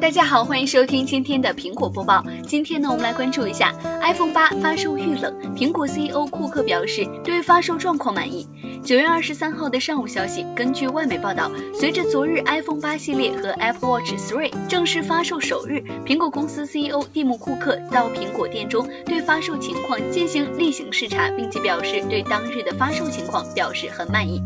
大家好，欢迎收听今天的苹果播报。今天呢，我们来关注一下 iPhone 八发售遇冷，苹果 CEO 库克表示对发售状况满意。九月二十三号的上午消息，根据外媒报道，随着昨日 iPhone 八系列和 Apple Watch 3正式发售首日，苹果公司 CEO 蒂姆·库克到苹果店中对发售情况进行例行视察，并且表示对当日的发售情况表示很满意。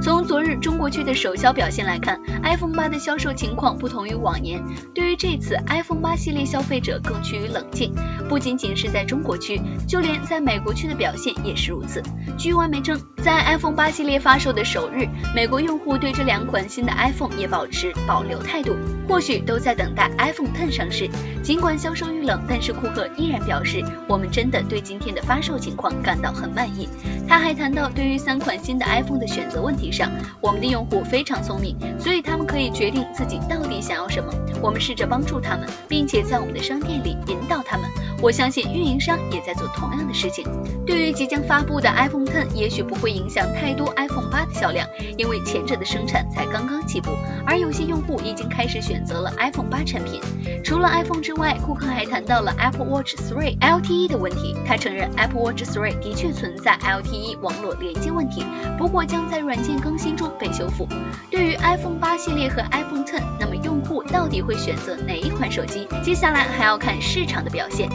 从从昨日中国区的首销表现来看，iPhone 八的销售情况不同于往年。对于这次 iPhone 八系列，消费者更趋于冷静，不仅仅是在中国区，就连在美国区的表现也是如此。据外媒称，在 iPhone 八系列发售的首日，美国用户对这两款新的 iPhone 也保持保留态度，或许都在等待 iPhone Ten 上市。尽管销售遇冷，但是库克依然表示，我们真的对今天的发售情况感到很满意。他还谈到，对于三款新的 iPhone 的选择问题。上，我们的用户非常聪明，所以他们可以决定自己到底想要什么。我们试着帮助他们，并且在我们的商店里引导他们。我相信运营商也在做同样的事情。对于即将发布的 iPhone Ten，也许不会影响太多 iPhone 八的销量，因为前者的生产才刚刚起步，而有些用户已经开始选择了 iPhone 八产品。除了 iPhone 之外，库克还谈到了 Apple Watch 3 LTE 的问题。他承认 Apple Watch 3的确存在 LTE 网络连接问题，不过将在软件更新心中被修复。对于 iPhone 八系列和 iPhone Ten，那么用户到底会选择哪一款手机？接下来还要看市场的表现。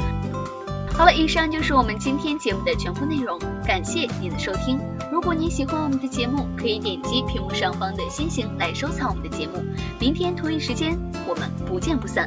好了，以上就是我们今天节目的全部内容，感谢您的收听。如果您喜欢我们的节目，可以点击屏幕上方的星星来收藏我们的节目。明天同一时间，我们不见不散。